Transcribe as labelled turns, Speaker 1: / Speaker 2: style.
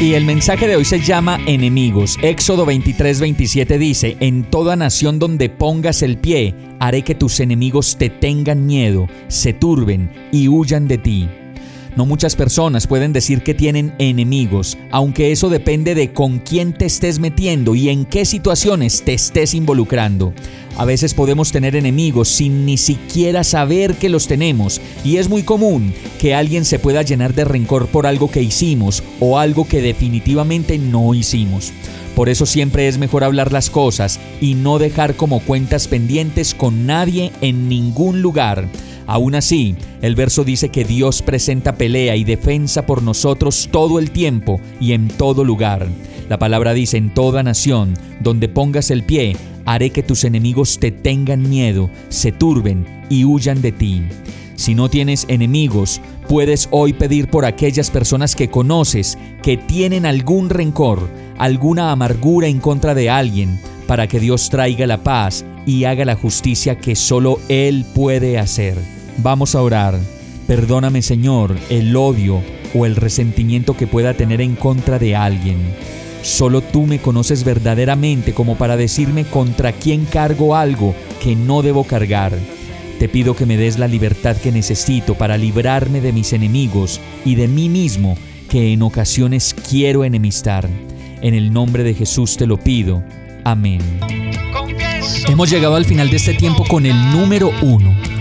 Speaker 1: Y el mensaje de hoy se llama enemigos. Éxodo 23, 27 dice, En toda nación donde pongas el pie, haré que tus enemigos te tengan miedo, se turben y huyan de ti. No muchas personas pueden decir que tienen enemigos, aunque eso depende de con quién te estés metiendo y en qué situaciones te estés involucrando. A veces podemos tener enemigos sin ni siquiera saber que los tenemos y es muy común que alguien se pueda llenar de rencor por algo que hicimos o algo que definitivamente no hicimos. Por eso siempre es mejor hablar las cosas y no dejar como cuentas pendientes con nadie en ningún lugar. Aún así, el verso dice que Dios presenta pelea y defensa por nosotros todo el tiempo y en todo lugar. La palabra dice en toda nación, donde pongas el pie, haré que tus enemigos te tengan miedo, se turben y huyan de ti. Si no tienes enemigos, puedes hoy pedir por aquellas personas que conoces que tienen algún rencor, alguna amargura en contra de alguien, para que Dios traiga la paz y haga la justicia que solo Él puede hacer. Vamos a orar. Perdóname Señor el odio o el resentimiento que pueda tener en contra de alguien. Solo tú me conoces verdaderamente como para decirme contra quién cargo algo que no debo cargar. Te pido que me des la libertad que necesito para librarme de mis enemigos y de mí mismo que en ocasiones quiero enemistar. En el nombre de Jesús te lo pido. Amén. Hemos llegado al final de este tiempo con el número uno.